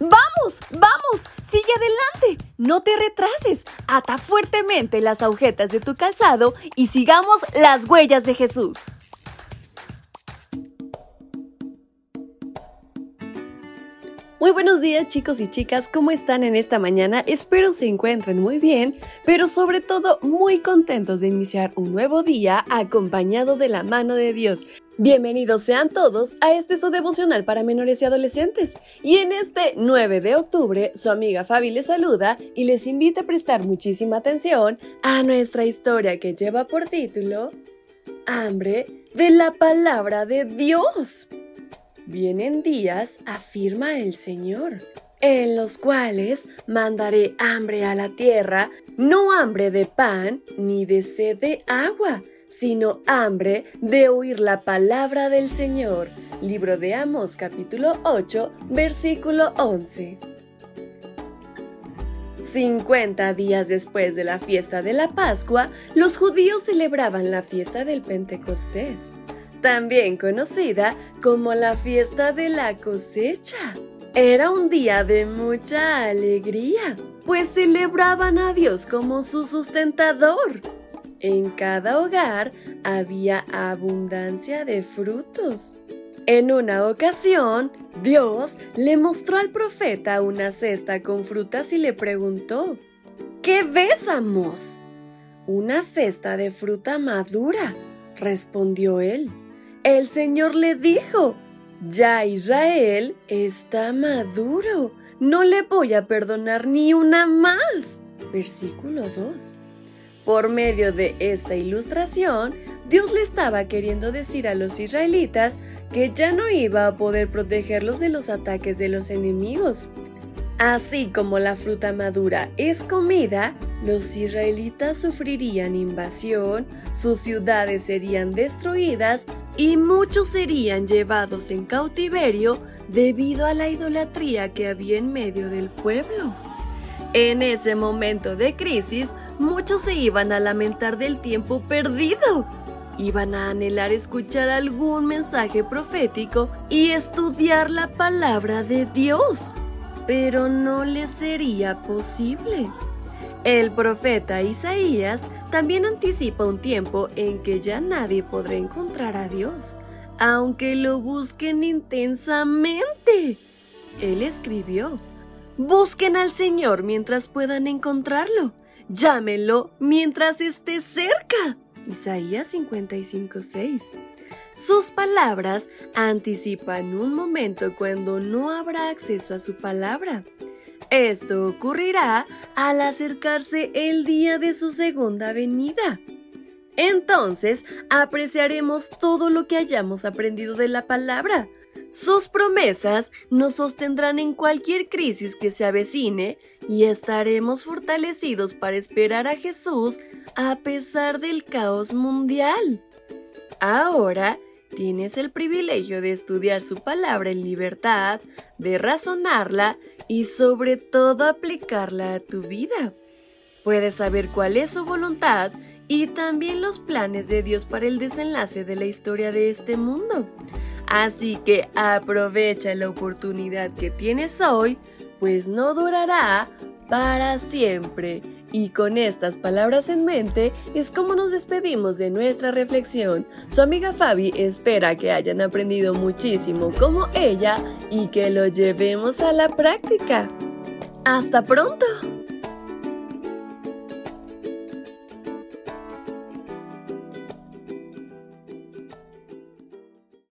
¡Vamos! ¡Vamos! ¡Sigue adelante! No te retrases. Ata fuertemente las agujetas de tu calzado y sigamos las huellas de Jesús. Muy buenos días chicos y chicas, ¿cómo están en esta mañana? Espero se encuentren muy bien, pero sobre todo muy contentos de iniciar un nuevo día acompañado de la mano de Dios. Bienvenidos sean todos a este su devocional para menores y adolescentes. Y en este 9 de octubre, su amiga Fabi les saluda y les invita a prestar muchísima atención a nuestra historia que lleva por título Hambre de la palabra de Dios. Vienen días, afirma el Señor, en los cuales mandaré hambre a la tierra, no hambre de pan ni de sed de agua, sino hambre de oír la palabra del Señor. Libro de Amos capítulo 8, versículo 11. 50 días después de la fiesta de la Pascua, los judíos celebraban la fiesta del Pentecostés también conocida como la fiesta de la cosecha. Era un día de mucha alegría, pues celebraban a Dios como su sustentador. En cada hogar había abundancia de frutos. En una ocasión, Dios le mostró al profeta una cesta con frutas y le preguntó, ¿Qué ves, Amos? Una cesta de fruta madura, respondió él el Señor le dijo, ya Israel está maduro, no le voy a perdonar ni una más. Versículo 2. Por medio de esta ilustración, Dios le estaba queriendo decir a los israelitas que ya no iba a poder protegerlos de los ataques de los enemigos. Así como la fruta madura es comida, los israelitas sufrirían invasión, sus ciudades serían destruidas y muchos serían llevados en cautiverio debido a la idolatría que había en medio del pueblo. En ese momento de crisis, muchos se iban a lamentar del tiempo perdido. Iban a anhelar escuchar algún mensaje profético y estudiar la palabra de Dios. Pero no les sería posible. El profeta Isaías también anticipa un tiempo en que ya nadie podrá encontrar a Dios, aunque lo busquen intensamente. Él escribió, Busquen al Señor mientras puedan encontrarlo, llámenlo mientras esté cerca. Isaías 55:6. Sus palabras anticipan un momento cuando no habrá acceso a su palabra. Esto ocurrirá al acercarse el día de su segunda venida. Entonces apreciaremos todo lo que hayamos aprendido de la palabra. Sus promesas nos sostendrán en cualquier crisis que se avecine y estaremos fortalecidos para esperar a Jesús a pesar del caos mundial. Ahora tienes el privilegio de estudiar su palabra en libertad, de razonarla y sobre todo aplicarla a tu vida. Puedes saber cuál es su voluntad y también los planes de Dios para el desenlace de la historia de este mundo. Así que aprovecha la oportunidad que tienes hoy, pues no durará para siempre. Y con estas palabras en mente es como nos despedimos de nuestra reflexión. Su amiga Fabi espera que hayan aprendido muchísimo como ella y que lo llevemos a la práctica. ¡Hasta pronto!